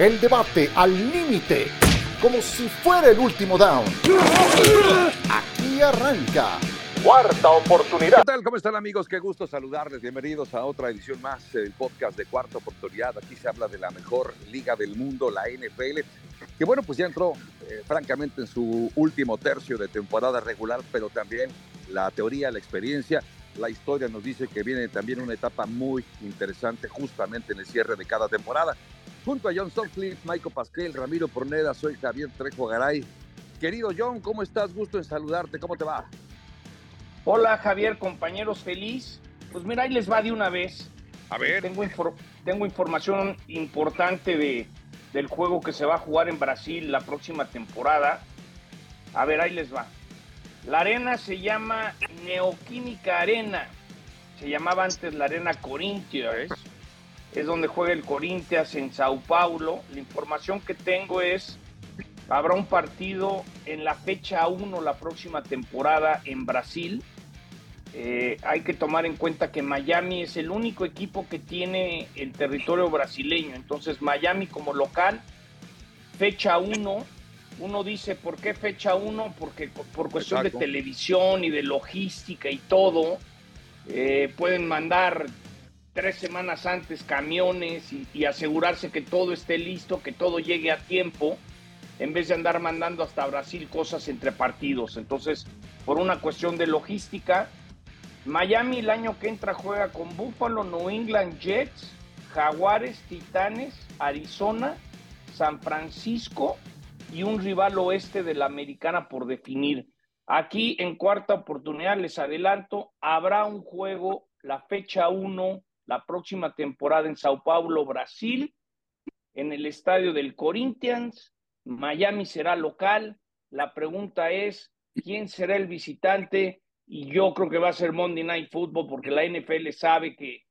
El debate al límite, como si fuera el último down. Aquí arranca. Cuarta oportunidad. ¿Qué tal? ¿Cómo están amigos? Qué gusto saludarles. Bienvenidos a otra edición más del podcast de Cuarta Oportunidad. Aquí se habla de la mejor liga del mundo, la NFL, que bueno, pues ya entró eh, francamente en su último tercio de temporada regular, pero también la teoría, la experiencia, la historia nos dice que viene también una etapa muy interesante justamente en el cierre de cada temporada. Junto a John Sutcliffe, Michael Pasquel, Ramiro Porneda, soy Javier Trejo Garay. Querido John, ¿cómo estás? Gusto en saludarte. ¿Cómo te va? Hola Javier, compañeros, feliz. Pues mira, ahí les va de una vez. A ver. Tengo, tengo información importante de, del juego que se va a jugar en Brasil la próxima temporada. A ver, ahí les va. La arena se llama Neoquímica Arena. Se llamaba antes la Arena Corinthians. Es donde juega el Corinthians en Sao Paulo. La información que tengo es Habrá un partido en la fecha 1 la próxima temporada en Brasil. Eh, hay que tomar en cuenta que Miami es el único equipo que tiene el territorio brasileño. Entonces Miami como local, fecha 1. Uno dice, ¿por qué fecha 1? Porque por cuestión de televisión y de logística y todo, eh, pueden mandar tres semanas antes camiones y asegurarse que todo esté listo, que todo llegue a tiempo en vez de andar mandando hasta Brasil cosas entre partidos. Entonces, por una cuestión de logística, Miami el año que entra juega con Buffalo, New England Jets, Jaguares, Titanes, Arizona, San Francisco y un rival oeste de la americana por definir. Aquí en cuarta oportunidad les adelanto, habrá un juego la fecha 1 la próxima temporada en Sao Paulo, Brasil, en el estadio del Corinthians, Miami será local. La pregunta es, ¿quién será el visitante? Y yo creo que va a ser Monday Night Football porque la NFL sabe que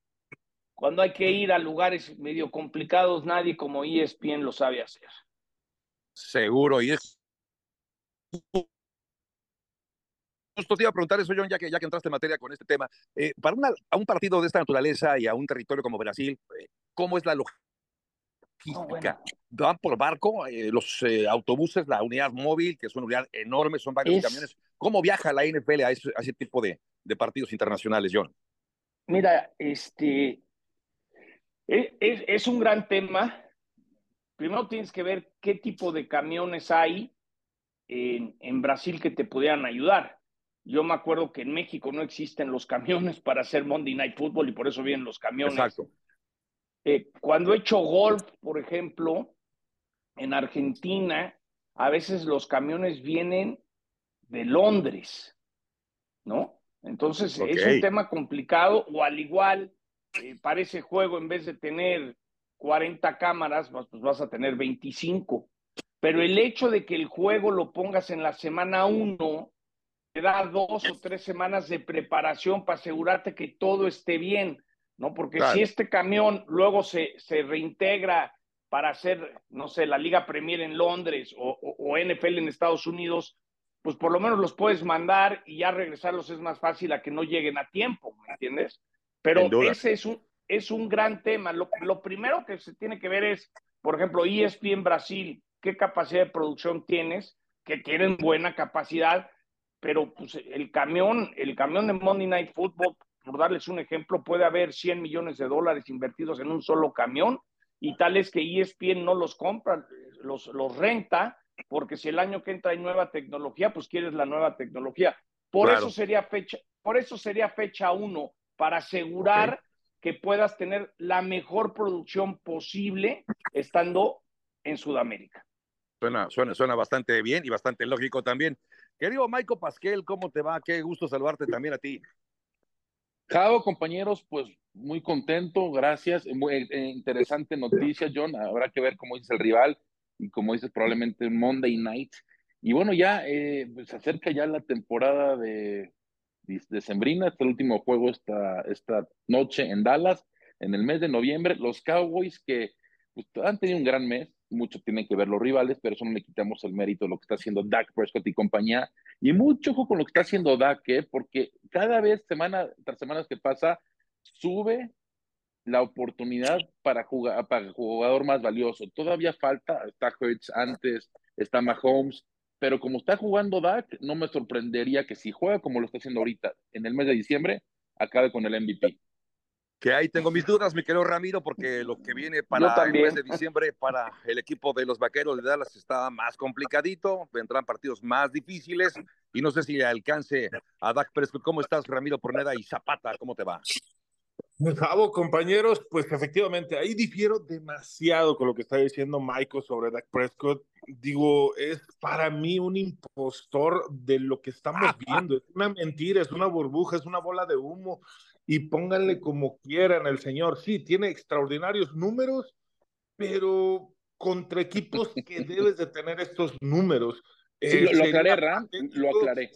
cuando hay que ir a lugares medio complicados, nadie como ESPN lo sabe hacer. Seguro, y es justo te iba a preguntar eso, John, ya que, ya que entraste en materia con este tema. Eh, para a un partido de esta naturaleza y a un territorio como Brasil, eh, ¿cómo es la logística? Van por barco, eh, los autobuses, la unidad móvil, que es una unidad enorme, son varios camiones. ¿Cómo viaja la NFL a ese, tipo de, de, partidos internacionales, John? Mira, este es, es, un gran tema. Primero tienes que ver qué tipo de camiones hay en, en Brasil que te pudieran ayudar. Yo me acuerdo que en México no existen los camiones para hacer Monday Night Football y por eso vienen los camiones. Exacto. Eh, cuando he hecho golf, por ejemplo, en Argentina, a veces los camiones vienen de Londres, ¿no? Entonces es un tema complicado, o al igual, eh, para ese juego, en vez de tener 40 cámaras, pues, pues vas a tener 25. Pero el hecho de que el juego lo pongas en la semana 1, te da dos o tres semanas de preparación para asegurarte que todo esté bien. ¿no? Porque si este camión luego se, se reintegra para hacer, no sé, la Liga Premier en Londres o, o, NFL en Estados Unidos, pues por lo menos los puedes mandar y ya regresarlos es más fácil a que no lleguen a tiempo, ¿me entiendes? Pero ese es un, es un gran tema. Lo, lo, primero que se tiene que ver es, por ejemplo, ESPN Brasil, qué capacidad de producción tienes, que tienen buena capacidad, pero pues el camión, el camión de Monday Night Football por darles un ejemplo, puede haber 100 millones de dólares invertidos en un solo camión y tal es que ESPN no los compra, los, los renta, porque si el año que entra hay nueva tecnología, pues quieres la nueva tecnología. Por eso sería fecha, por eso sería fecha uno, para asegurar que puedas tener la mejor producción posible estando en Sudamérica. Suena, suena, suena bastante bien y bastante lógico también. Querido Michael Pasquel, ¿cómo te va? Qué gusto saludarte también a ti. Jao, compañeros, pues muy contento, gracias. Muy eh, interesante noticia, John. Habrá que ver cómo dice el rival y como dices, probablemente Monday Night. Y bueno, ya eh, pues, se acerca ya la temporada de, de Sembrina, este último juego esta, esta noche en Dallas, en el mes de noviembre. Los Cowboys que pues, han tenido un gran mes, mucho tienen que ver los rivales, pero eso no le quitamos el mérito de lo que está haciendo Dak Prescott y compañía. Y mucho ojo con lo que está haciendo Dak, ¿eh? porque cada vez, semana tras semana que pasa, sube la oportunidad para, jugar, para jugador más valioso. Todavía falta, está Hurts antes, está Mahomes, pero como está jugando Dak, no me sorprendería que si juega como lo está haciendo ahorita en el mes de diciembre, acabe con el MVP. Que ahí tengo mis dudas, mi querido Ramiro, porque lo que viene para el mes de diciembre para el equipo de los Vaqueros de Dallas está más complicadito, vendrán partidos más difíciles y no sé si alcance a Dak Prescott. ¿Cómo estás, Ramiro Porneda y Zapata? ¿Cómo te va? Bravo, compañeros, pues efectivamente, ahí difiero demasiado con lo que está diciendo Michael sobre Dak Prescott. Digo, es para mí un impostor de lo que estamos viendo. Es una mentira, es una burbuja, es una bola de humo. Y pónganle como quieran el señor. Sí, tiene extraordinarios números, pero contra equipos que debes de tener estos números. Sí, eh, lo, aclaré, Ram, lo aclaré.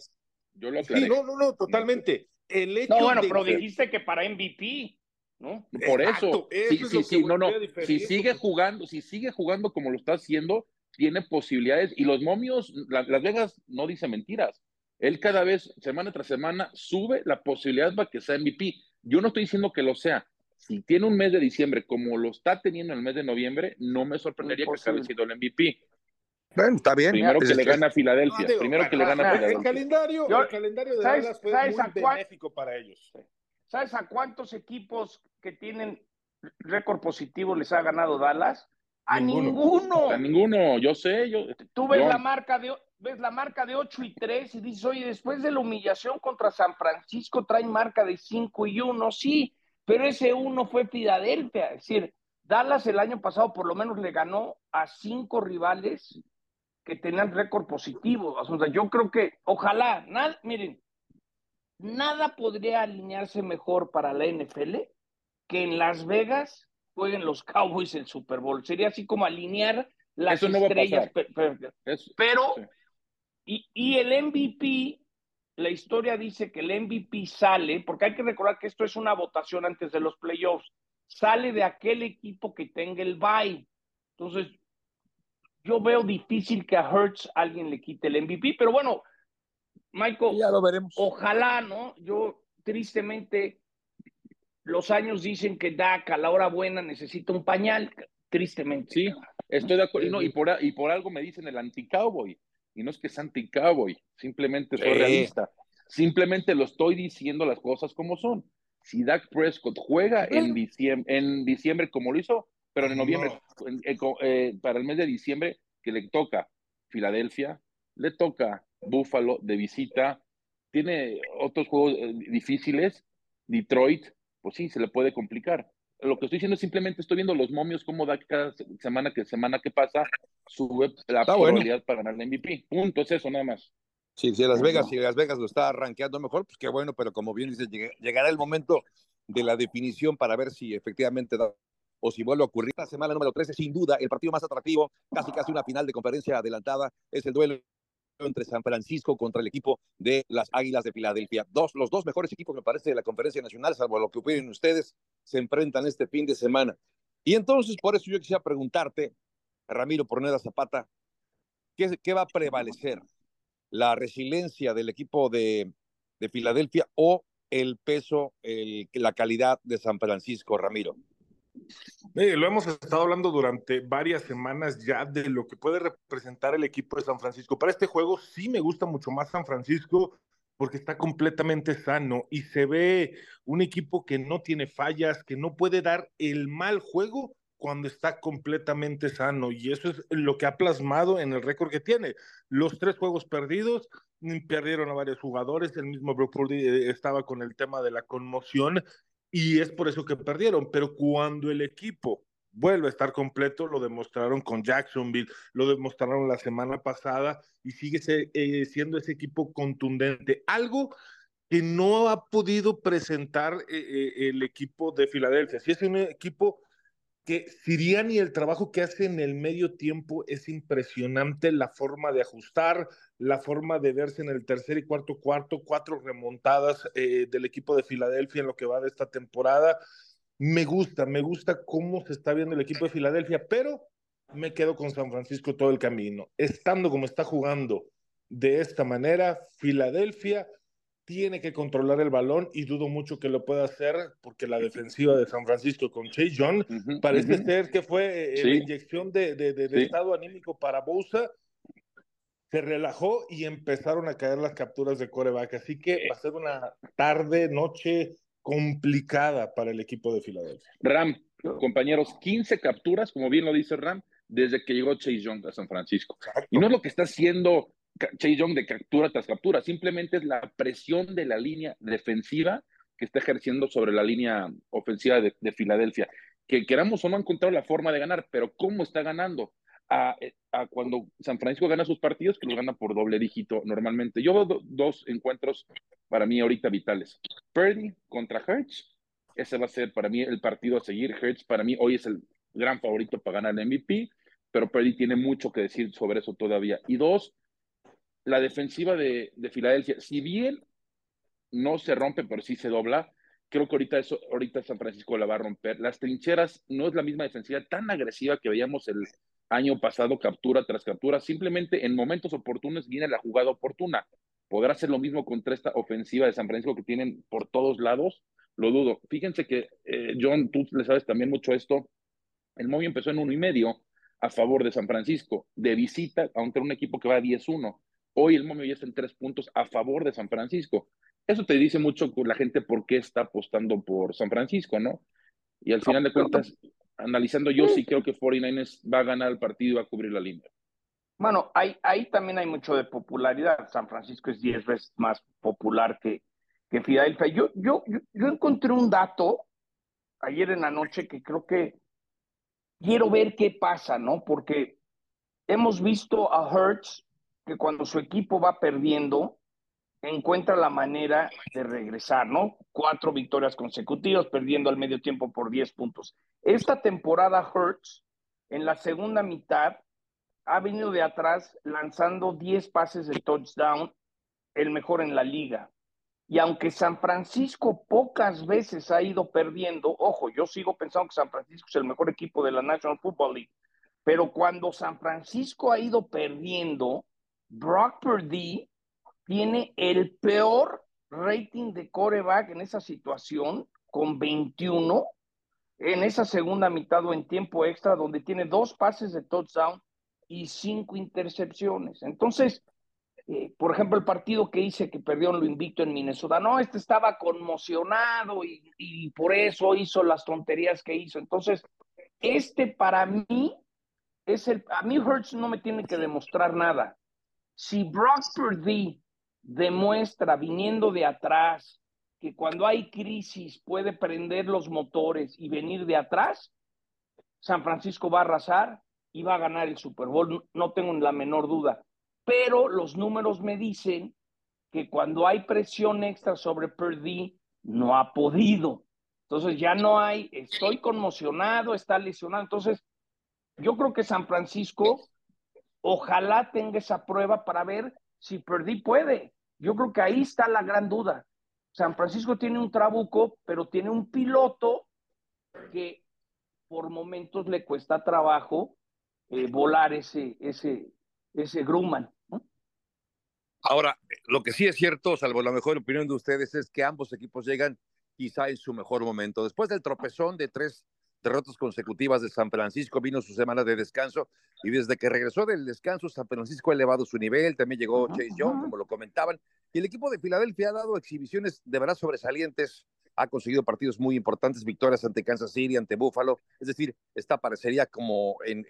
Yo lo aclaré. Sí, no, no, no, totalmente el hecho no, bueno, pero dijiste que para MVP, ¿no? Por eso, sí, sí, sí, no, no. Si sigue jugando, si sigue jugando como lo está haciendo, tiene posibilidades. Y los momios, Las Vegas no dice mentiras. Él cada vez, semana tras semana, sube la posibilidad para que sea MVP. Yo no estoy diciendo que lo sea. Si tiene un mes de diciembre como lo está teniendo en el mes de noviembre, no me sorprendería que acabe siendo el MVP. Bueno, está bien. Primero que le gana a Filadelfia. primero que le gana a Filadelfia. El calendario, el calendario de Dallas fue muy benéfico para ellos. ¿Sabes a cuántos equipos que tienen récord positivo les ha ganado Dallas? A ninguno. A ninguno, yo sé. Yo, Tú ves la marca de ves la marca de 8 y 3 y dices, oye, después de la humillación contra San Francisco traen marca de 5 y 1, sí, pero ese 1 fue Filadelfia. Es decir, Dallas el año pasado por lo menos le ganó a cinco rivales que tenían récord positivo. O sea, yo creo que, ojalá, nada, miren, nada podría alinearse mejor para la NFL que en Las Vegas jueguen los Cowboys el Super Bowl. Sería así como alinear las estrellas. pero, y, y el MVP, la historia dice que el MVP sale, porque hay que recordar que esto es una votación antes de los playoffs, sale de aquel equipo que tenga el bye. Entonces, yo veo difícil que a Hertz alguien le quite el MVP, pero bueno, Michael, ya lo veremos. Ojalá, ¿no? Yo tristemente los años dicen que Dak a la hora buena necesita un pañal, tristemente. Sí, estoy de acuerdo. y, por, y por algo me dicen el anti-cowboy. Y no es que es anti-cowboy, simplemente soy realista. Simplemente lo estoy diciendo las cosas como son. Si Dak Prescott juega en diciembre, en diciembre como lo hizo, pero en noviembre, eh, para el mes de diciembre, que le toca Filadelfia, le toca Buffalo de visita, tiene otros juegos eh, difíciles, Detroit, pues sí, se le puede complicar. Lo que estoy diciendo es simplemente estoy viendo los momios, cómo da cada semana que semana que pasa, sube la probabilidad para ganar el MVP. Punto, es eso nada más. Sí, si Las Vegas, si Las Vegas lo está arranqueando mejor, pues qué bueno, pero como bien dice, llegará el momento de la definición para ver si efectivamente da o si vuelve a ocurrir. La semana número 13, sin duda, el partido más atractivo, casi casi una final de conferencia adelantada, es el duelo entre San Francisco contra el equipo de las Águilas de Filadelfia. Dos, los dos mejores equipos, me parece, de la conferencia nacional, salvo lo que opinen ustedes, se enfrentan este fin de semana. Y entonces, por eso yo quisiera preguntarte, Ramiro Porneda Zapata, ¿qué, qué va a prevalecer? ¿La resiliencia del equipo de, de Filadelfia o el peso, el, la calidad de San Francisco, Ramiro? Lo hemos estado hablando durante varias semanas ya de lo que puede representar el equipo de San Francisco. Para este juego sí me gusta mucho más San Francisco porque está completamente sano y se ve un equipo que no tiene fallas, que no puede dar el mal juego cuando está completamente sano y eso es lo que ha plasmado en el récord que tiene. Los tres juegos perdidos mm, perdieron a varios jugadores, el mismo Brock eh, estaba con el tema de la conmoción y es por eso que perdieron. Pero cuando el equipo vuelve a estar completo, lo demostraron con Jacksonville, lo demostraron la semana pasada y sigue eh, siendo ese equipo contundente. Algo que no ha podido presentar eh, eh, el equipo de Filadelfia. Si es un equipo que Siriani, el trabajo que hace en el medio tiempo es impresionante, la forma de ajustar, la forma de verse en el tercer y cuarto cuarto, cuatro remontadas eh, del equipo de Filadelfia en lo que va de esta temporada. Me gusta, me gusta cómo se está viendo el equipo de Filadelfia, pero me quedo con San Francisco todo el camino. Estando como está jugando de esta manera, Filadelfia tiene que controlar el balón y dudo mucho que lo pueda hacer porque la defensiva de San Francisco con Chase John parece ser que fue eh, la inyección de, de, estado anímico para Bosa. Se relajó y empezaron a caer las capturas de coreback. Así que va a ser una tarde, noche complicada para el equipo de Filadelfia. Ram, compañeros, 15 capturas, como bien lo dice Ram, desde que llegó Chase Young a San Francisco. Y no es lo que está haciendo Chase de captura tras captura, simplemente es la presión de la línea defensiva que está ejerciendo sobre la línea ofensiva de, Filadelfia. Que queramos o no, ha encontrado la forma de ganar, pero ¿cómo está ganando? A, cuando San Francisco gana sus partidos, que los gana por doble dígito normalmente. Yo veo dos encuentros para mí ahorita vitales. Purdy contra Hertz, ese va a ser para mí el partido a seguir. Hertz para mí hoy es el gran favorito para ganar el MVP, pero Purdy tiene mucho que decir sobre eso todavía. Y dos, la defensiva de, Filadelfia, si bien no se rompe, pero sí se dobla, creo que ahorita, eso, ahorita San Francisco la va a romper. Las trincheras no es la misma defensiva tan agresiva que veíamos el año pasado, captura tras captura. Simplemente en momentos oportunos viene la jugada oportuna. ¿Podrá hacer lo mismo contra esta ofensiva de San Francisco que tienen por todos lados? Lo dudo. Fíjense que, eh, John, tú le sabes también mucho esto. El móvil empezó en uno y medio a favor de San Francisco, de visita, era un equipo que va a 10-1. Hoy el momio ya está en tres puntos a favor de San Francisco. Eso te dice mucho la gente por qué está apostando por San Francisco, ¿no? Y al final de cuentas, analizando yo sí creo que 49ers va a ganar el partido y va a cubrir la línea. Bueno, ahí, ahí también hay mucho de popularidad. San Francisco es diez veces más popular que, que Filadelfia. Yo, yo, yo, yo encontré un dato ayer en la noche que creo que quiero ver qué pasa, ¿no? Porque hemos visto a Hertz que cuando su equipo va perdiendo, encuentra la manera de regresar, ¿no? Cuatro victorias consecutivas, perdiendo al medio tiempo por 10 puntos. Esta temporada Hurts, en la segunda mitad, ha venido de atrás lanzando 10 pases de touchdown, el mejor en la liga. Y aunque San Francisco pocas veces ha ido perdiendo, ojo, yo sigo pensando que San Francisco es el mejor equipo de la National Football League, pero cuando San Francisco ha ido perdiendo, Brock Purdy tiene el peor rating de coreback en esa situación, con 21, en esa segunda mitad o en tiempo extra, donde tiene dos pases de touchdown y cinco intercepciones. Entonces, eh, por ejemplo, el partido que hice que perdió lo invicto en Minnesota, no, este estaba conmocionado y, y por eso hizo las tonterías que hizo. Entonces, este para mí es el, a mí Hurts no me tiene que demostrar nada. Si Brock Purdy demuestra viniendo de atrás que cuando hay crisis puede prender los motores y venir de atrás, San Francisco va a arrasar y va a ganar el Super Bowl, no tengo la menor duda. Pero los números me dicen que cuando hay presión extra sobre Purdy, no ha podido. Entonces ya no hay, estoy conmocionado, está lesionado. Entonces, yo creo que San Francisco Ojalá tenga esa prueba para ver si Perdí puede. Yo creo que ahí está la gran duda. San Francisco tiene un trabuco, pero tiene un piloto que por momentos le cuesta trabajo eh, volar ese, ese, ese Grumman. Ahora, lo que sí es cierto, salvo la mejor opinión de ustedes, es que ambos equipos llegan quizá en su mejor momento. Después del tropezón de tres derrotas consecutivas de San Francisco, vino su semana de descanso y desde que regresó del descanso, San Francisco ha elevado su nivel, también llegó Chase Young, como lo comentaban, y el equipo de Filadelfia ha dado exhibiciones de verdad sobresalientes, ha conseguido partidos muy importantes, victorias ante Kansas City, ante Buffalo, es decir, esta parecería como, en,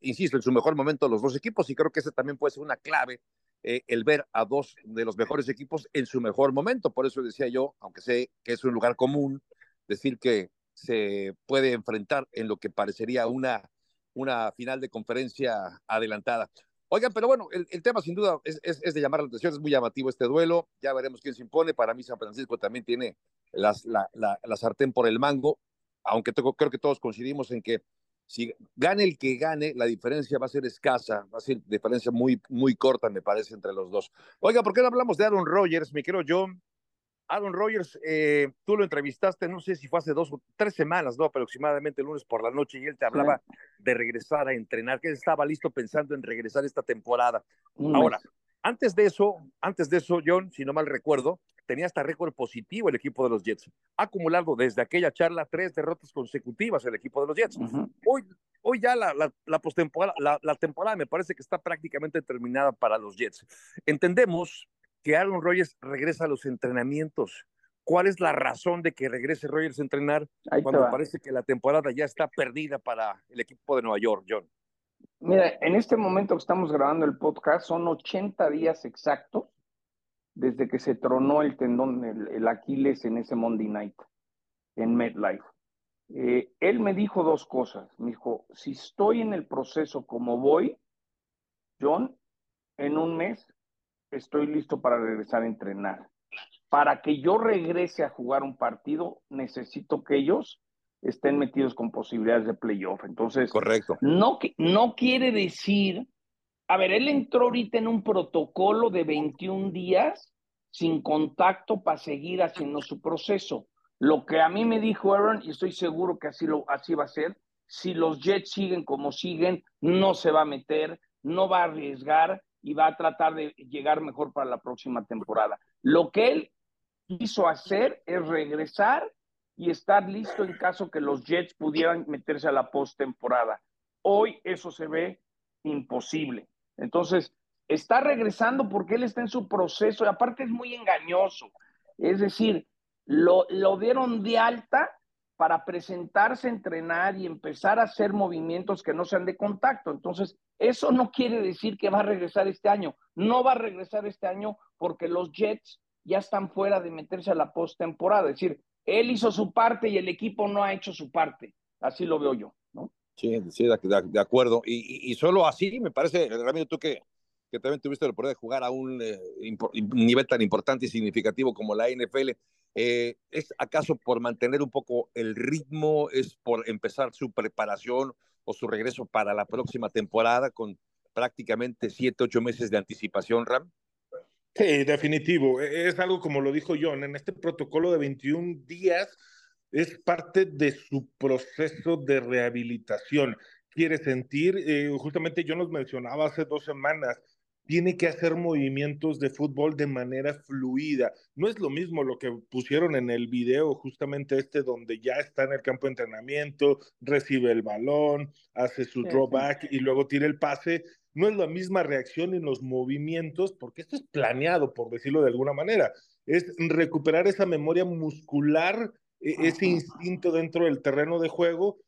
insisto, en su mejor momento los dos equipos y creo que ese también puede ser una clave eh, el ver a dos de los mejores equipos en su mejor momento. Por eso decía yo, aunque sé que es un lugar común, decir que se puede enfrentar en lo que parecería una, una final de conferencia adelantada. Oigan, pero bueno, el, tema sin duda es, es, de llamar la atención, es muy llamativo este duelo, ya veremos quién se impone. Para mí San Francisco también tiene las, la, la, la, sartén por el mango, aunque tengo, creo que todos coincidimos en que si gane el que gane, la diferencia va a ser escasa, va a ser diferencia muy, muy corta, me parece, entre los dos. Oiga, ¿por qué no hablamos de Aaron Rodgers? Me quiero yo, Aaron Rodgers, eh, tú lo entrevistaste, no sé si fue hace dos o tres semanas, ¿no? Aproximadamente el lunes por la noche, y él te hablaba de regresar a entrenar, que él estaba listo pensando en regresar esta temporada. Ahora, Antes de eso, antes de eso, John, si no mal recuerdo, tenía hasta récord positivo el equipo de los Jets. Ha acumulado desde aquella charla tres derrotas consecutivas el equipo de los Jets. Hoy, hoy ya la, la, la postemporada, la, la, temporada me parece que está prácticamente terminada para los Jets. Entendemos que Aaron Rodgers regresa a los entrenamientos. ¿Cuál es la razón de que regrese Rodgers a entrenar cuando parece que la temporada ya está perdida para el equipo de Nueva York, John? Mira, en este momento que estamos grabando el podcast son 80 días exactos desde que se tronó el tendón, el, Aquiles en ese Monday Night en MedLife. Eh, él me dijo dos cosas. Me dijo, si estoy en el proceso como voy, John, en un mes estoy listo para regresar a entrenar. Para que yo regrese a jugar un partido, necesito que ellos estén metidos con posibilidades de playoff. Entonces, correcto. No, no quiere decir, a ver, él entró ahorita en un protocolo de 21 días sin contacto para seguir haciendo su proceso. Lo que a mí me dijo Aaron, y estoy seguro que así, lo, así va a ser, si los Jets siguen como siguen, no se va a meter, no va a arriesgar y va a tratar de llegar mejor para la próxima temporada. Lo que él quiso hacer es regresar y estar listo en caso que los Jets pudieran meterse a la postemporada. Hoy eso se ve imposible. Entonces, está regresando porque él está en su proceso y aparte es muy engañoso. Es decir, lo, lo dieron de alta para presentarse, entrenar y empezar a hacer movimientos que no sean de contacto. Entonces, eso no quiere decir que va a regresar este año. No va a regresar este año porque los Jets ya están fuera de meterse a la postemporada. Es decir, él hizo su parte y el equipo no ha hecho su parte. Así lo veo yo, ¿no? Sí, sí, de, acuerdo. Y, solo así, me parece, Ramiro, tú que, que también tuviste la oportunidad de jugar a un eh, nivel tan importante y significativo como la NFL, eh, ¿es acaso por mantener un poco el ritmo, es por empezar su preparación o su regreso para la próxima temporada con prácticamente siete, ocho meses de anticipación, Ram? Sí, definitivo. E, es algo como lo dijo John, en este protocolo de 21 días es parte de su proceso de rehabilitación. Quiere sentir, eh, justamente yo nos mencionaba hace dos semanas, tiene que hacer movimientos de fútbol de manera fluida. No es lo mismo lo que pusieron en el video, justamente este donde ya está en el campo de entrenamiento, recibe el balón, hace su drawback y luego tira el pase, no es la misma reacción en los movimientos, porque esto es planeado, por decirlo de alguna manera. Es recuperar esa memoria muscular, e, ese instinto dentro del terreno de juego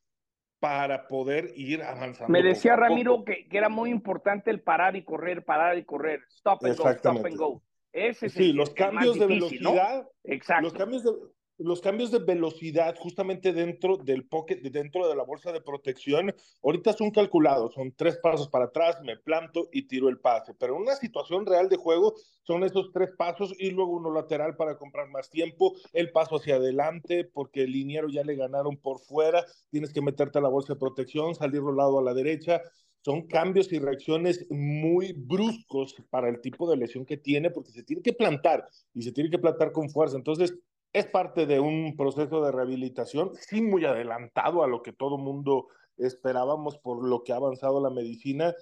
para poder ir avanzando. Me decía Ramiro que, que, era muy importante el parar y correr, parar y correr. Stop and go, stop and go. Ese sí, los cambios de velocidad. Exacto. Los cambios de, los cambios de velocidad justamente dentro del pocket, dentro de la bolsa de protección, ahorita son calculados, son tres pasos para atrás, me planto y tiro el pase, pero en una situación real de juego son esos tres pasos y luego uno lateral para comprar más tiempo, el paso hacia adelante porque el liniero ya le ganaron por fuera, tienes que meterte a la bolsa de protección, salir lado a la derecha, son cambios y reacciones muy bruscos para el tipo de lesión que tiene, porque se tiene que plantar y se tiene que plantar con fuerza. Entonces, es parte de un proceso de rehabilitación, sí muy adelantado a lo que todo mundo esperábamos por lo que ha avanzado la medicina,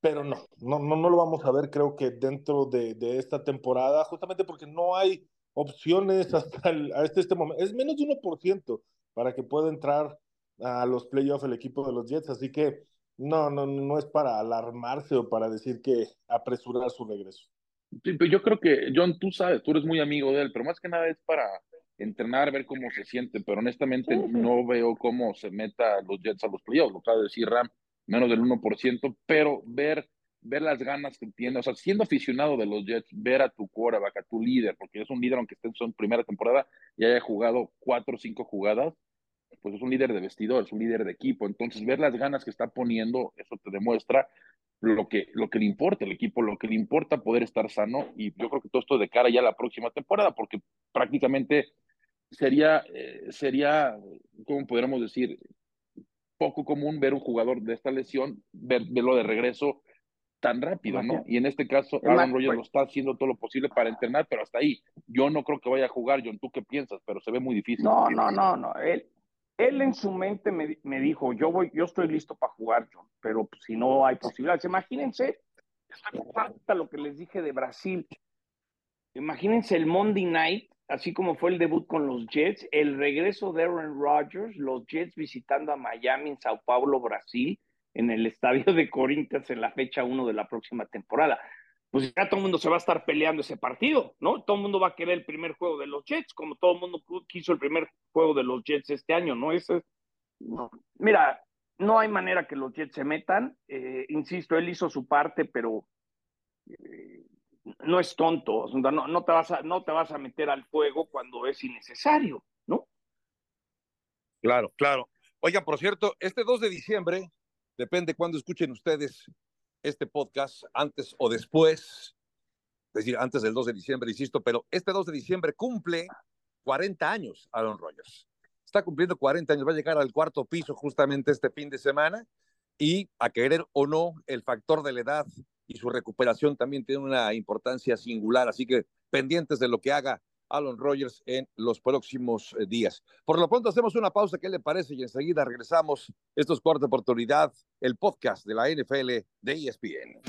pero no, no, no, no lo vamos a ver creo que dentro de, esta temporada, justamente porque no hay opciones hasta el, a este, momento, es menos de 1% para que pueda entrar a los playoffs el equipo de los Jets, así que no, no, no es para alarmarse o para decir que apresurar su regreso. Yo creo que, John, tú sabes, tú eres muy amigo de él, pero más que nada es para entrenar, ver cómo se siente, pero honestamente no veo cómo se meta los Jets a los playoffs, lo acaba de decir Ram, menos del 1%, pero ver, ver las ganas que tiene, o sea, siendo aficionado de los Jets, ver a tu quarterback, a tu líder, porque es un líder aunque esté en su primera temporada y haya jugado cuatro o cinco jugadas, pues es un líder de vestidor, es un líder de equipo, entonces ver las ganas que está poniendo, eso te demuestra lo que, lo que le importa al equipo, lo que le importa poder estar sano y yo creo que todo esto de cara ya a la próxima temporada, porque prácticamente sería, eh, sería, ¿cómo podríamos decir? Poco común ver un jugador de esta lesión, ver, verlo de regreso tan rápido, ¿no? Y en este caso, Aaron Rodgers lo está haciendo todo lo posible para entrenar, pero hasta ahí. Yo no creo que vaya a jugar, John, ¿tú qué piensas? Pero se ve muy difícil. No, no, no, no. Él, él en su mente me, me, dijo, yo voy, yo estoy listo para jugar, John, pero si no hay posibilidades, imagínense falta lo que les dije de Brasil. Imagínense el Monday Night, así como fue el debut con los Jets, el regreso de Aaron Rodgers, los Jets visitando a Miami en Sao Paulo, Brasil, en el estadio de Corinthians en la fecha 1 de la próxima temporada. Pues ya todo el mundo se va a estar peleando ese partido, ¿no? Todo el mundo va a querer el primer juego de los Jets, como todo el mundo quiso el primer juego de los Jets este año, ¿no? Ese, Mira, no hay manera que los Jets se metan. Eh, insisto, él hizo su parte, pero eh, no es tonto. No, te vas a, no te vas a meter al fuego cuando es innecesario, ¿no? Claro, claro. Oiga, por cierto, este 2 de diciembre, depende cuándo escuchen ustedes este podcast, antes o después, es decir, antes del 2 de diciembre, insisto, pero este 2 de diciembre cumple 40 años Aaron Rodgers. Está cumpliendo 40 años, va a llegar al cuarto piso justamente este fin de semana y a querer o no, el factor de la edad y su recuperación también tiene una importancia singular, así que pendientes de lo que haga Alan Rodgers en los próximos eh, días. Por lo pronto hacemos una pausa, ¿qué le parece? Y enseguida regresamos. Esto es Cuarta Oportunidad, el podcast de la NFL de ESPN.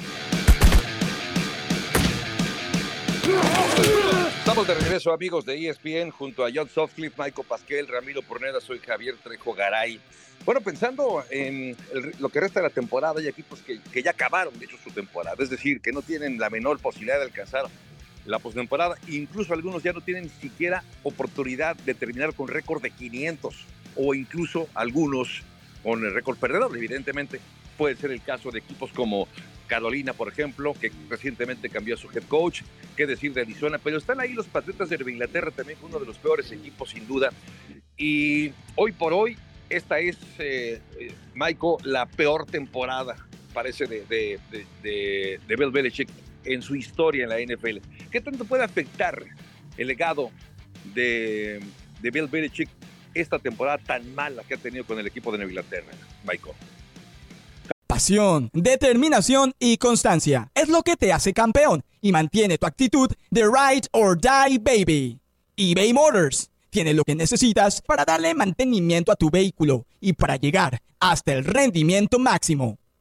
Estamos de regreso, amigos de ESPN, junto a John Softcliffe, Michael Pasquel, Ramiro Porneda, soy Javier Trejo Garay. Bueno, pensando en lo que resta de la temporada, hay equipos que, que ya acabaron, de hecho, su temporada, es decir, que no tienen la menor posibilidad de alcanzar la postemporada, incluso algunos ya no tienen siquiera oportunidad de terminar con récord de 500 o incluso algunos con el récord perdedor, evidentemente. Puede ser el caso de equipos como Carolina, por ejemplo, que recientemente cambió a su head coach, qué decir de Arizona, pero están ahí los Patriotas de Inglaterra también, uno de los peores equipos sin duda. Y hoy por hoy, esta es, eh, Michael, la peor temporada, parece, de, de, de, Belichick en su historia en la NFL. ¿Qué tanto puede afectar el legado de, Bill Belichick esta temporada tan mala que ha tenido con el equipo de Nueva Inglaterra, Michael? Pasión, determinación y constancia es lo que te hace campeón y mantiene tu actitud de ride or die baby. eBay Motors tiene lo que necesitas para darle mantenimiento a tu vehículo y para llegar hasta el rendimiento máximo.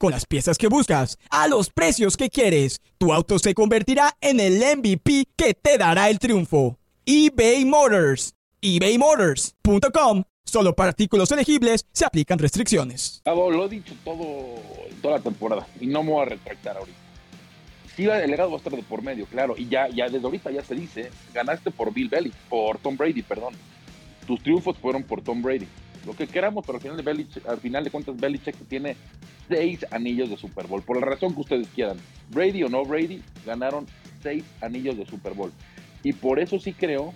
Con las piezas que buscas, a los precios que quieres, tu auto se convertirá en el MVP que te dará el triunfo. eBay Motors. ebaymotors.com Solo para artículos elegibles se aplican restricciones. lo he dicho todo, toda la temporada y no me voy a retractar ahorita. Sí, el legado va a estar de por medio, claro. Y ya, ya desde ahorita ya se dice, ganaste por Bill Belichick, por Tom Brady, perdón. Tus triunfos fueron por Tom Brady. Lo que queramos, pero al final de, Belichick, al final de cuentas Belichick tiene seis anillos de Super Bowl. Por la razón que ustedes quieran. Brady o no Brady, ganaron seis anillos de Super Bowl. Y por eso sí creo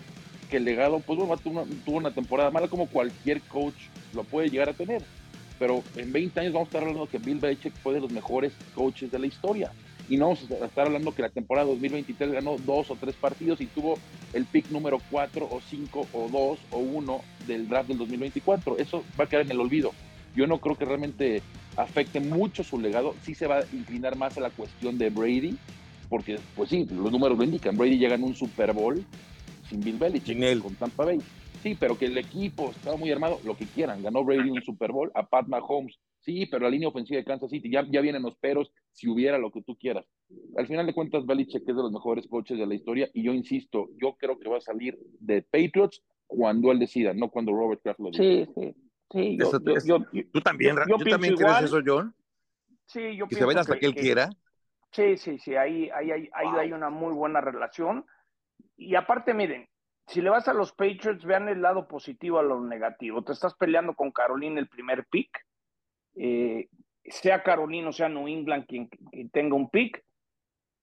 que el legado, pues bueno, tuvo una, temporada mala como cualquier coach lo puede llegar a tener. Pero en 20 años vamos a estar hablando que Bill Belichick fue de los mejores coaches de la historia. Y no vamos a estar hablando que la temporada 2023 ganó dos o tres partidos y tuvo el pick número 4 o 5 o 2 o 1 del draft del 2024. Eso va a quedar en el olvido. Yo no creo que realmente afecte mucho su legado. Sí se va a inclinar más a la cuestión de Brady, porque pues sí, los números lo indican. Brady llega en un Super Bowl sin Bill Belichick, con Tampa Bay. Sí, pero que el equipo estaba muy armado, lo que quieran. Ganó Brady un Super Bowl, a Pat Mahomes. Sí, pero la línea ofensiva de Kansas City, ya, ya vienen los peros, si hubiera lo que tú quieras. Al final de cuentas, Belichick es de los mejores coaches de la historia y yo insisto, yo creo que va a salir de Patriots cuando él decida, no cuando Robert Kraft lo diga. Sí, sí. sí ¿Tú también, yo, también crees eso, John? Sí, yo ¿Que se vaya hasta que, él quiera? Sí, sí, sí, ahí, ahí, ahí, hay una muy buena relación. Y aparte, miren, si le vas a los Patriots, vean el lado positivo a lo negativo. Te estás peleando con Carolina el primer pick. Eh, sea Carolina o sea New England quien, tenga un pick,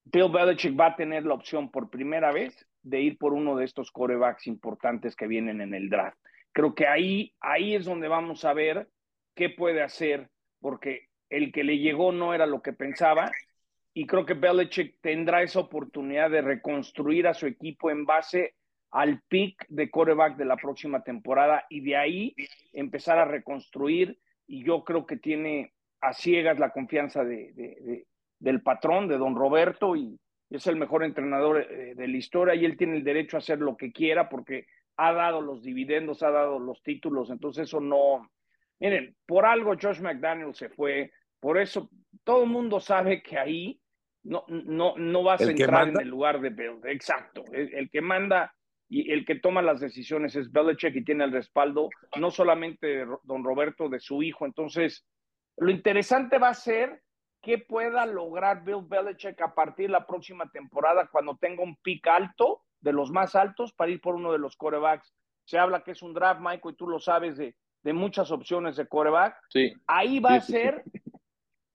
Bill Belichick va a tener la opción por primera vez de ir por uno de estos corebacks importantes que vienen en el draft. Creo que ahí, ahí es donde vamos a ver qué puede hacer, porque el que le llegó no era lo que pensaba y creo que Belichick tendrá esa oportunidad de reconstruir a su equipo en base al pick de coreback de la próxima temporada y de ahí empezar a reconstruir y yo creo que tiene a ciegas la confianza de, del patrón, de don Roberto y es el mejor entrenador eh, de la historia y él tiene el derecho a hacer lo que quiera porque ha dado los dividendos, ha dado los títulos, entonces eso no... Miren, por algo Josh McDaniel se fue, por eso todo el mundo sabe que ahí no, no, no vas a entrar en el lugar de Bill. Exacto. El, que manda y el que toma las decisiones es Belichick y tiene el respaldo no solamente de don Roberto, de su hijo. Entonces, lo interesante va a ser que pueda lograr Bill Belichick a partir de la próxima temporada cuando tenga un pick alto, de los más altos, para ir por uno de los corebacks. Se habla que es un draft, Michael, y tú lo sabes de, de muchas opciones de coreback. Sí. Ahí va a ser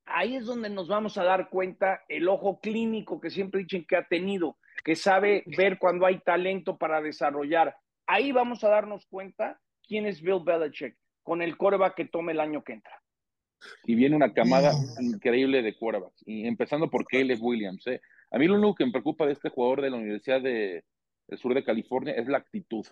ahí es donde nos vamos a dar cuenta el ojo clínico que siempre dicen que ha tenido, que sabe ver cuando hay talento para desarrollar. Ahí vamos a darnos cuenta quién es Bill Belichick con el coreback que tome el año que entra. Y viene una camada increíble de quarterbacks, y empezando por Caleb Williams. ¿eh? A mí lo único que me preocupa de este jugador de la Universidad de, del Sur de California es la actitud.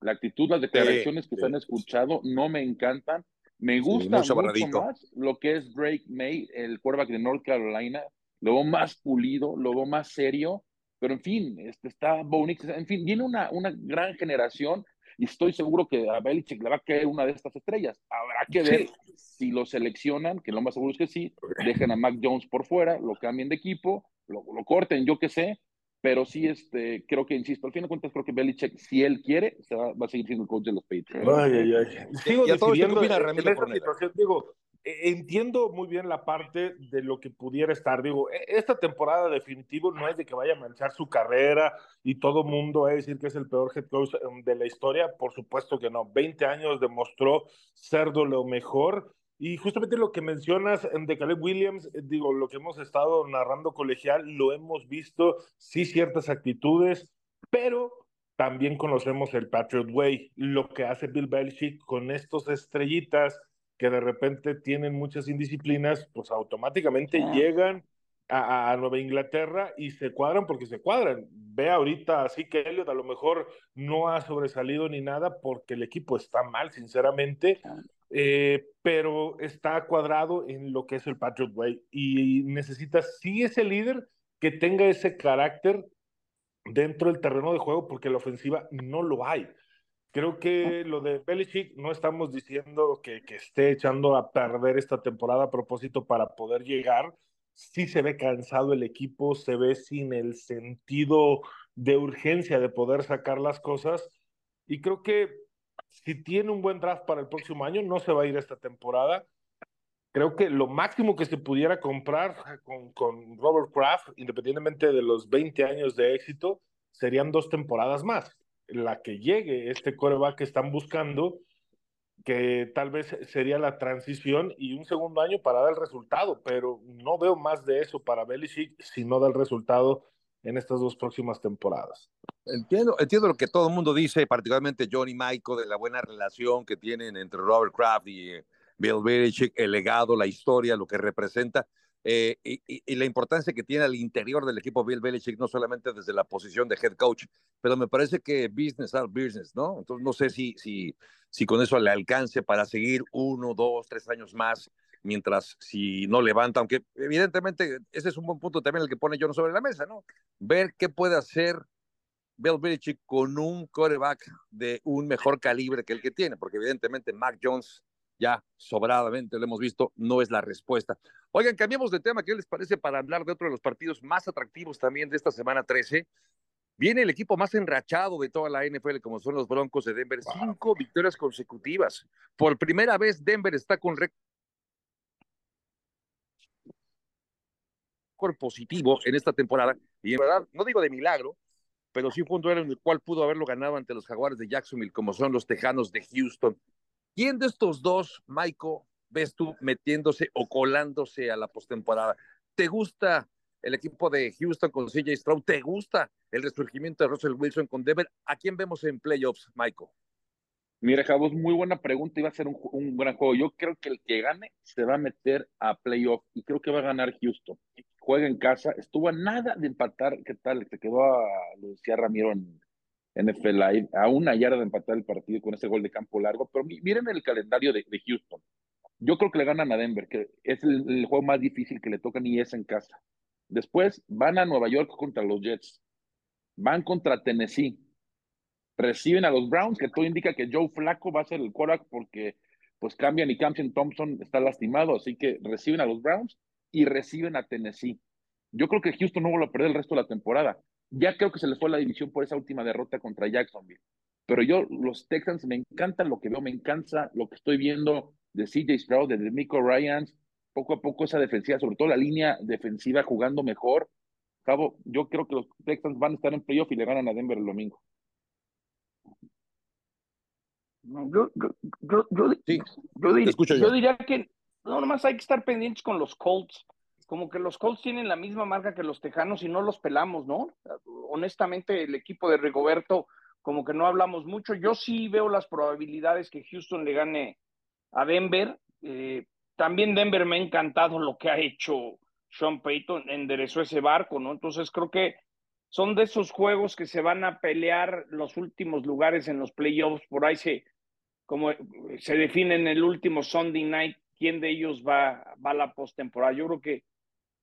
La actitud, las declaraciones que se han escuchado no me encantan me gusta mucho, más lo que es Drake May, el quarterback de North Carolina. Lo veo más pulido, lo veo más serio, pero en fin, este está Bonix, en fin, viene una, una gran generación y estoy seguro que a Belichick le va a caer una de estas estrellas. Habrá que ver si lo seleccionan, que lo más seguro es que sí, dejen a Mac Jones por fuera, lo cambien de equipo, lo, lo corten, yo qué sé, pero sí, este, creo que, insisto, al fin de cuentas, creo que Belichick, si él quiere, se va, a seguir siendo el coach de los Patriots. Ay, ay, ay. Sigo decidiendo, en esta situación, digo, entiendo muy bien la parte de lo que pudiera estar. Digo, e, esta temporada definitivo no es de que vaya a manchar su carrera y todo mundo va a decir que es el peor head coach em, de la historia. Por supuesto que no. 20 años demostró ser lo mejor y justamente lo que mencionas de Caleb Williams, eh, digo, lo que hemos estado narrando colegial, lo hemos visto, sí ciertas actitudes, pero también conocemos el Patriot Way, lo que hace Bill Belichick con estos estrellitas que de repente tienen muchas indisciplinas, pues automáticamente llegan a, a, Nueva Inglaterra y se cuadran porque se cuadran. Ve ahorita así que Elliot a lo mejor no ha sobresalido ni nada porque el equipo está mal, sinceramente, eh, pero está cuadrado en lo que es el Patriot Way y necesita sí ese líder que tenga ese carácter dentro del terreno de juego porque la ofensiva no lo hay. Creo que lo de Belichick no estamos diciendo que, esté echando a perder esta temporada a propósito para poder llegar. Sí se ve cansado el equipo, se ve sin el sentido de urgencia de poder sacar las cosas. Y creo que si tiene un buen draft para el próximo año, no se va a ir esta temporada. Creo que lo máximo que se pudiera comprar con, con Robert Kraft, independientemente de los 20 años de éxito, serían dos temporadas más. La que llegue este coreback que están buscando, que tal vez sería la transición y un segundo año para dar el resultado, pero no veo más de eso para Belichick si no da el resultado en estas dos próximas temporadas. Entiendo, entiendo lo que todo el mundo dice, particularmente Johnny Michael, de la buena relación que tienen entre Robert Kraft y eh, Bill Belichick, el legado, la historia, lo que representa. Eh, y, la importancia que tiene al interior del equipo Bill Belichick, no solamente desde la posición de head coach, pero me parece que business are business, ¿no? Entonces no sé si, si, si con eso le alcance para seguir uno, dos, tres años más mientras si no levanta, aunque evidentemente ese es un buen punto también el que pone John sobre la mesa, ¿no? Ver qué puede hacer Bill Belichick con un quarterback de un mejor calibre que el que tiene, porque evidentemente Mac Jones ya sobradamente lo hemos visto, no es la respuesta. Oigan, cambiemos de tema, ¿qué les parece para hablar de otro de los partidos más atractivos también de esta semana 13? Viene el equipo más enrachado de toda la NFL, como son los Broncos de Denver. Cinco victorias consecutivas. Por primera vez, Denver está con récord positivo en esta temporada. Y en verdad, no digo de milagro, pero sí fue un duelo en el cual pudo haberlo ganado ante los Jaguares de Jacksonville, como son los Tejanos de Houston. ¿Quién de estos dos, Michael, ves tú metiéndose o colándose a la postemporada? ¿Te gusta el equipo de Houston con CJ Stroud? ¿Te gusta el resurgimiento de Russell Wilson con Denver? ¿A quién vemos en playoffs, Michael? Mira, Javos, muy buena pregunta. Iba a ser un, gran juego. Yo creo que el que gane se va a meter a playoff y creo que va a ganar Houston. juega en casa, estuvo a nada de empatar, ¿qué tal? Se quedó a, lo decía Ramiro en NFL Live, a una yarda de empatar el partido con ese gol de campo largo, pero miren el calendario de, Houston. Yo creo que le ganan a Denver, que es el, juego más difícil que le tocan y es en casa. Después van a Nueva York contra los Jets, van contra Tennessee, reciben a los Browns, que todo indica que Joe Flaco va a ser el quarterback porque pues cambian y Campson Thompson está lastimado, así que reciben a los Browns y reciben a Tennessee. Yo creo que Houston no vuelve a perder el resto de la temporada. Ya creo que se les fue la división por esa última derrota contra Jacksonville. Pero yo, los Texans, me encantan lo que veo, me encanta lo que estoy viendo de CJ Stroud, de Miko Ryans, poco a poco esa defensiva, sobre todo la línea defensiva jugando mejor. Cabo, yo creo que los Texans van a estar en playoff y le ganan a Denver el domingo. Yo, yo, yo, yo, diría que no, nomás hay que estar pendientes con los Colts. Como que los Colts tienen la misma marca que los Tejanos y no los pelamos, ¿no? Honestamente, el equipo de Rigoberto, como que no hablamos mucho. Yo sí veo las probabilidades que Houston le gane a Denver. Eh, también Denver me ha encantado lo que ha hecho Sean Payton, enderezó ese barco, ¿no? Entonces creo que son de esos juegos que se van a pelear los últimos lugares en los playoffs. Por ahí se, como se define en el último Sunday night quién de ellos va, va a la postemporada. Yo creo que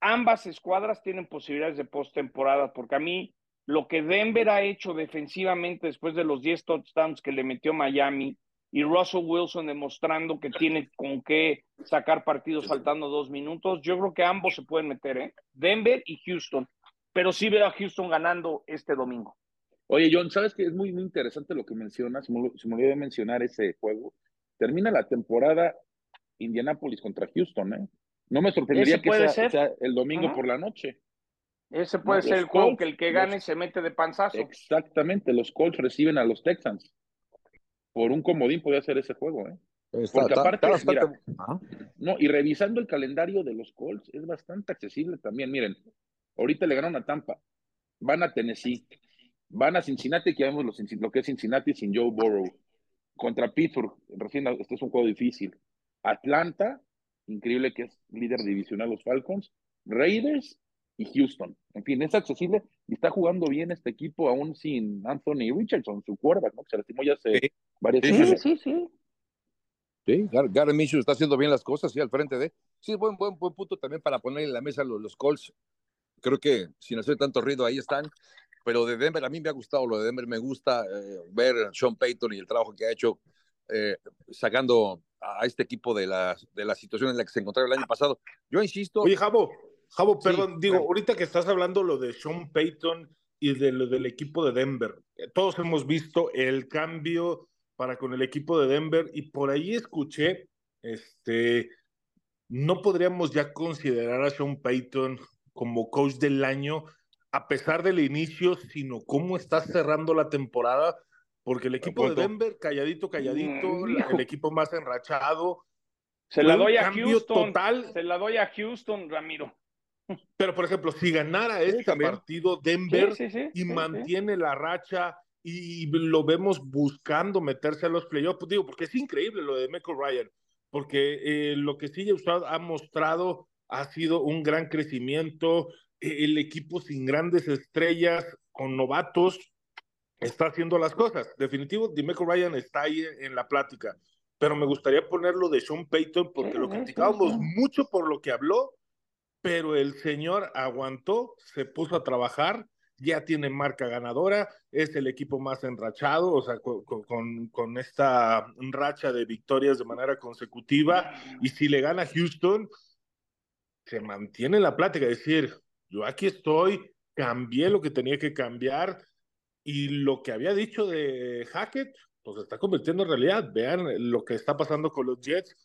ambas escuadras tienen posibilidades de postemporada, porque a mí lo que Denver ha hecho defensivamente después de los 10 touchdowns que le metió Miami y Russell Wilson demostrando que tiene con qué sacar partidos faltando dos minutos, yo creo que ambos se pueden meter, ¿eh? Denver y Houston, pero sí veo a Houston ganando este domingo. Oye, John, ¿sabes que es muy, muy interesante lo que mencionas? Se me, me olvidó mencionar ese juego. Termina la temporada Indianapolis contra Houston, ¿eh? No me sorprendería que sea, el domingo por la noche. Ese puede ser el juego que el que gane se mete de panzazo. Exactamente, los Colts reciben a los Texans. Por un comodín podría ser ese juego, ¿eh? Porque aparte, mira, no, y revisando el calendario de los Colts, es bastante accesible también. Miren, ahorita le ganaron a Tampa, van a Tennessee, van a Cincinnati, que vemos lo que es Cincinnati sin Joe Burrow. Contra Pittsburgh, recién, este es un juego difícil. Atlanta, increíble que es líder divisional los Falcons, Raiders y Houston. En fin, es accesible y está jugando bien este equipo aún sin Anthony Richardson, su cuerda, ¿no? se lastimó ya hace sí. varias Sí, sí, sí. Sí, Gary Minshew está haciendo bien las cosas, sí, al frente de. Sí, buen, buen, buen punto también para poner en la mesa los, los Colts. Creo que sin hacer tanto ruido ahí están. Pero de Denver, a mí me ha gustado lo de Denver. Me gusta eh, ver a Sean Payton y el trabajo que ha hecho eh, sacando a este equipo de la, de la situación en la que se encontraba el año pasado. Yo insisto. Oye, Javo, Javo, perdón, digo, ahorita que estás hablando lo de Sean Payton y de lo del equipo de Denver, eh, todos hemos visto el cambio para con el equipo de Denver y por ahí escuché, este, no podríamos ya considerar a Sean Payton como coach del año a pesar del inicio, sino cómo está cerrando la temporada porque el equipo de Denver, calladito, calladito, mm, el equipo más enrachado. Se la doy a Houston. Total. Se la doy a Houston, Ramiro. Pero, por ejemplo, si ganara este partido Denver y mantiene la racha y lo vemos buscando meterse a los playoffs, pues digo, porque es increíble lo de Michael Ryan, porque eh, lo que sí usted ha mostrado ha sido un gran crecimiento, e, el equipo sin grandes estrellas, con novatos, está haciendo las cosas. Definitivo, Dimeco Ryan está ahí en la plática, pero me gustaría ponerlo de Sean Payton porque lo criticábamos mucho por lo que habló, pero el señor aguantó, se puso a trabajar, ya tiene marca ganadora, es el equipo más enrachado, o sea, con, con, esta racha de victorias de manera consecutiva, y si le gana Houston, se mantiene la plática, es decir, yo aquí estoy, cambié lo que tenía que cambiar, y lo que había dicho de Hackett, pues se está convirtiendo en realidad. Vean lo que está pasando con los Jets.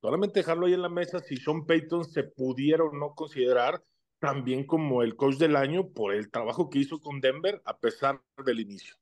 Solamente dejarlo ahí en la mesa si Sean Payton se pudiera o no considerar también como el coach del año por el trabajo que hizo con Denver a pesar del inicio.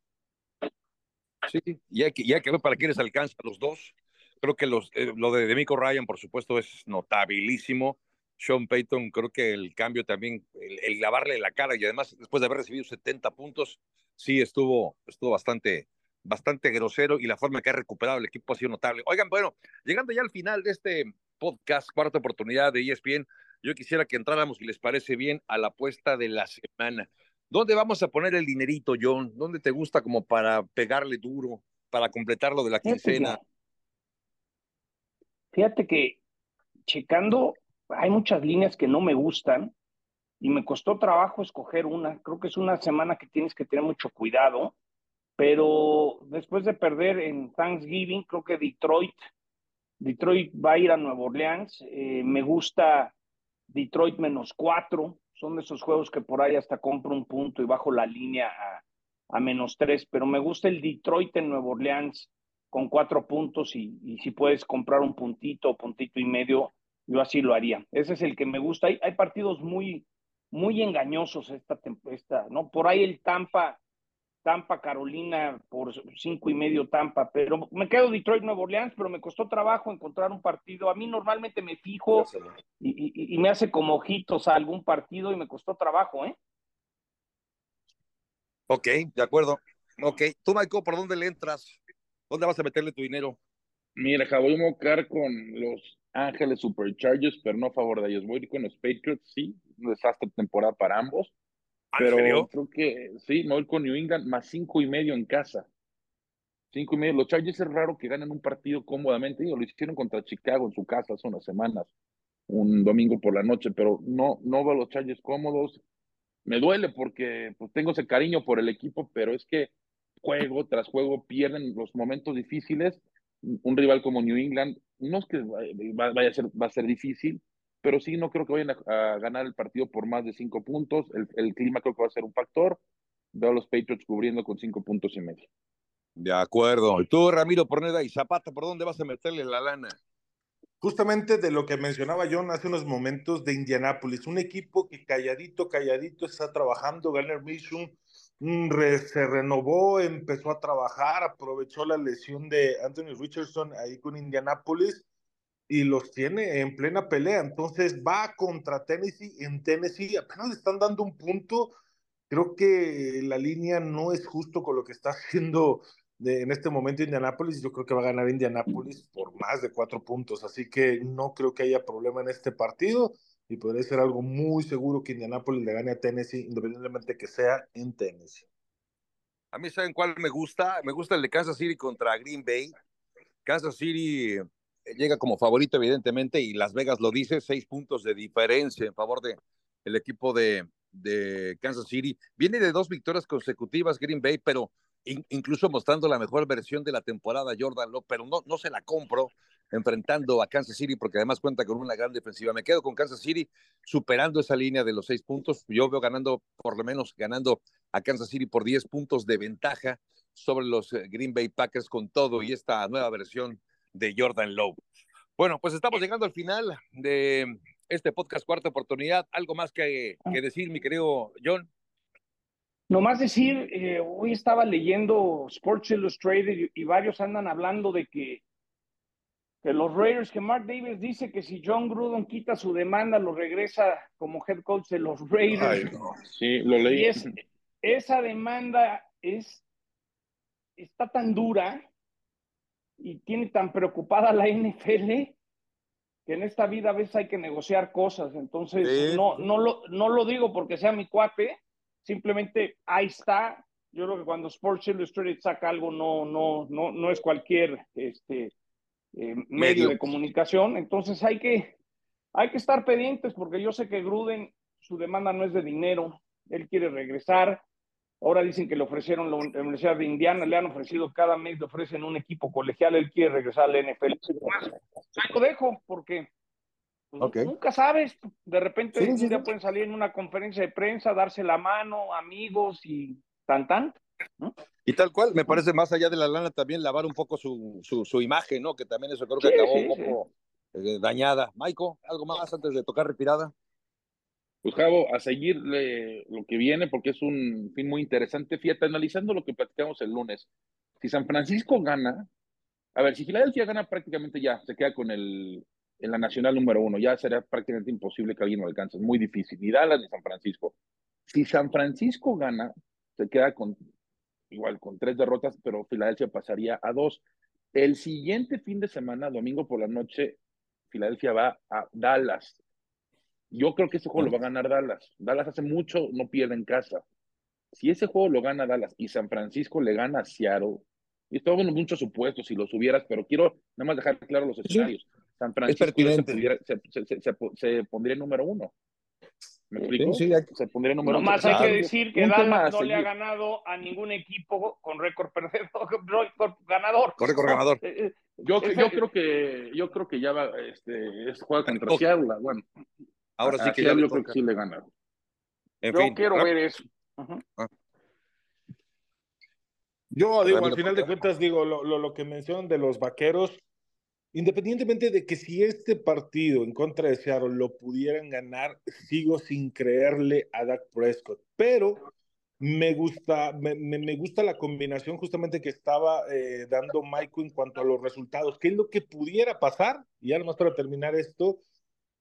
Sí, ya que, ya que ver para quiénes alcanza los dos. Creo que eh, lo de Demico Ryan, por supuesto, es notabilísimo. Sean Payton, creo que el cambio también, el, el, lavarle la cara y además después de haber recibido 70 puntos, sí estuvo, estuvo bastante, bastante grosero y la forma que ha recuperado el equipo ha sido notable. Oigan, bueno, llegando ya al final de este podcast, cuarta oportunidad de ESPN, yo quisiera que entráramos, si les parece bien, a la apuesta de la semana. ¿Dónde vamos a poner el dinerito, John? ¿Dónde te gusta como para pegarle duro, para completar lo de la quincena? Fíjate que checando, hay muchas líneas que no me gustan y me costó trabajo escoger una. Creo que es una semana que tienes que tener mucho cuidado, pero después de perder en Thanksgiving, creo que Detroit, Detroit va a ir a Nueva Orleans. Eh, me gusta Detroit menos cuatro. Son de esos juegos que por ahí hasta compro un punto y bajo la línea a, menos tres, pero me gusta el Detroit en Nueva Orleans con cuatro puntos y, y si puedes comprar un puntito, puntito y medio, yo así lo haría. Ese es el que me gusta. Hay, hay partidos muy, muy engañosos esta, esta, ¿no? Por ahí el Tampa, Tampa, Carolina, por cinco y medio Tampa, pero me quedo Detroit, Nueva Orleans, pero me costó trabajo encontrar un partido. A mí normalmente me fijo y, y, y me hace como ojitos a algún partido y me costó trabajo, ¿eh? Ok, de acuerdo. Ok, tú, Michael, ¿por dónde le entras? ¿Dónde vas a meterle tu dinero? Mira, voy a mocar con los Ángeles Superchargers, pero no a favor de ellos. Voy a ir con los Patriots, sí, un desastre temporada para ambos. Pero creo que sí, me voy con New England más cinco y medio en casa. Cinco y medio. Los Chargers es raro que ganen un partido cómodamente. Lo hicieron contra Chicago en su casa hace unas semanas, un domingo por la noche, pero no, no veo a los Chargers cómodos. Me duele porque pues, tengo ese cariño por el equipo, pero es que juego tras juego pierden los momentos difíciles. Un rival como New England, no es que vaya a ser, va a ser difícil, pero sí no creo que vayan a, a ganar el partido por más de cinco puntos. El, el, clima creo que va a ser un factor. Veo a los Patriots cubriendo con cinco puntos y medio. De acuerdo. Y tú, Ramiro Porneda y Zapata, ¿por dónde vas a meterle la lana? Justamente de lo que mencionaba John hace unos momentos de Indianápolis, un equipo que calladito, calladito está trabajando. Garner Mission re, se renovó, empezó a trabajar, aprovechó la lesión de Anthony Richardson ahí con Indianápolis y los tiene en plena pelea. Entonces va contra Tennessee. En Tennessee apenas le están dando un punto. Creo que la línea no es justo con lo que está haciendo de, en este momento Indianápolis. Yo creo que va a ganar Indianápolis por más de cuatro puntos. Así que no creo que haya problema en este partido. Y podría ser algo muy seguro que Indianápolis le gane a Tennessee, independientemente que sea en Tennessee. A mí, ¿saben cuál me gusta? Me gusta el de Kansas City contra Green Bay. Kansas City llega como favorito, evidentemente, y Las Vegas lo dice, seis puntos de diferencia en favor de el equipo de, de Kansas City. Viene de dos victorias consecutivas Green Bay, pero in, incluso mostrando la mejor versión de la temporada Jordan Love, pero no, no se la compro enfrentando a Kansas City porque además cuenta con una gran defensiva. Me quedo con Kansas City superando esa línea de los seis puntos. Yo veo ganando, por lo menos ganando a Kansas City por diez puntos de ventaja sobre los Green Bay Packers con todo y esta nueva versión de Jordan Lowe. Bueno, pues estamos llegando al final de este podcast Cuarta Oportunidad. ¿Algo más que, decir, mi querido John? Nomás decir, eh, hoy estaba leyendo Sports Illustrated y, varios andan hablando de que, que los Raiders, que Mark Davis dice que si John Gruden quita su demanda, lo regresa como head coach de los Raiders. Ay, no. Sí, lo leí. Y es, esa demanda es, está tan dura y tiene tan preocupada la NFL que en esta vida a veces hay que negociar cosas. Entonces, sí. no, no, lo, no lo digo porque sea mi cuate, simplemente ahí está. Yo creo que cuando Sports Illustrated saca algo, no, no, no, no es cualquier este, eh, medio, medio de comunicación. Entonces hay que, hay que estar pendientes porque yo sé que Gruden, su demanda no es de dinero, él quiere regresar. Ahora dicen que le ofrecieron la Universidad de Indiana, le han ofrecido cada mes, le ofrecen un equipo colegial, él quiere regresar al NFL. Lo dejo porque pues, okay. nunca sabes, de repente sí, sí, ya sí. pueden salir en una conferencia de prensa, darse la mano, amigos y tan tan. ¿No? Y tal cual, me parece más allá de la lana también lavar un poco su, su, su imagen, ¿no? Que también eso creo que acabó un poco eh, dañada. Maiko, ¿algo más antes de tocar retirada? Pues Javo, a seguirle lo que viene porque es un fin muy interesante. Fíjate, analizando lo que platicamos el lunes, si San Francisco gana, a ver, si Filadelfia gana prácticamente ya, se queda con el, en la nacional número uno, ya será prácticamente imposible que alguien lo alcance, es muy difícil, ni Dallas ni San Francisco. Si San Francisco gana, se queda con igual con tres derrotas, pero Filadelfia pasaría a dos. El siguiente fin de semana, domingo por la noche, Filadelfia va a Dallas Yo creo que ese juego lo va a ganar Dallas. Dallas hace mucho no pierde en casa. Si ese juego lo gana Dallas y San Francisco le gana a Seattle, y estoy en muchos supuestos si los hubieras, pero quiero nada más dejar claro los escenarios. San Francisco se, pondría número uno. ¿Me explico? Se pondría número uno. Más hay que decir que Dallas no le ha ganado a ningún equipo con récord perdedor, ganador. Con récord ganador. Eh, eh, yo, yo, creo que yo creo que ya va, este, es juega contra Seattle, bueno. Ahora sí que ya yo creo que sí le gana. yo quiero ver eso. Ah. Yo digo, al final de cuentas, digo, lo, lo, que mencionan de los vaqueros, independientemente de que si este partido en contra de Seattle lo pudieran ganar, sigo sin creerle a Dak Prescott. Pero me gusta, me, me gusta la combinación justamente que estaba eh, dando Michael en cuanto a los resultados. ¿Qué es lo que pudiera pasar? Y ya nomás para terminar esto,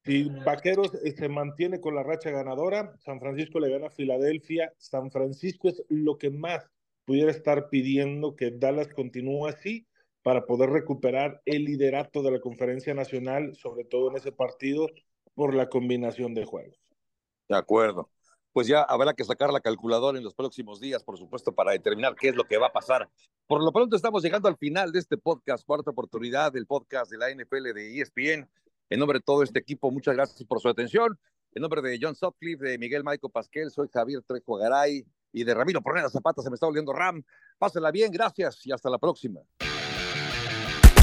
si Vaqueros eh, se mantiene con la racha ganadora, San Francisco le gana a Filadelfia. San Francisco es lo que más pudiera estar pidiendo que Dallas continúe así para poder recuperar el liderato de la conferencia nacional, sobre todo en ese partido, por la combinación de juegos. De acuerdo. Pues ya habrá que sacar la calculadora en los próximos días, por supuesto, para determinar qué es lo que va a pasar. Por lo pronto estamos llegando al final de este podcast, cuarta oportunidad del podcast de la NFL de ESPN. En nombre de todo este equipo, muchas gracias por su atención. En nombre de John Sutcliffe, de Miguel Maico Pasquel, soy Javier Trejo Garay y de Ramiro Pornera Zapata, se me está volviendo Ram. Pásenla bien, gracias y hasta la próxima.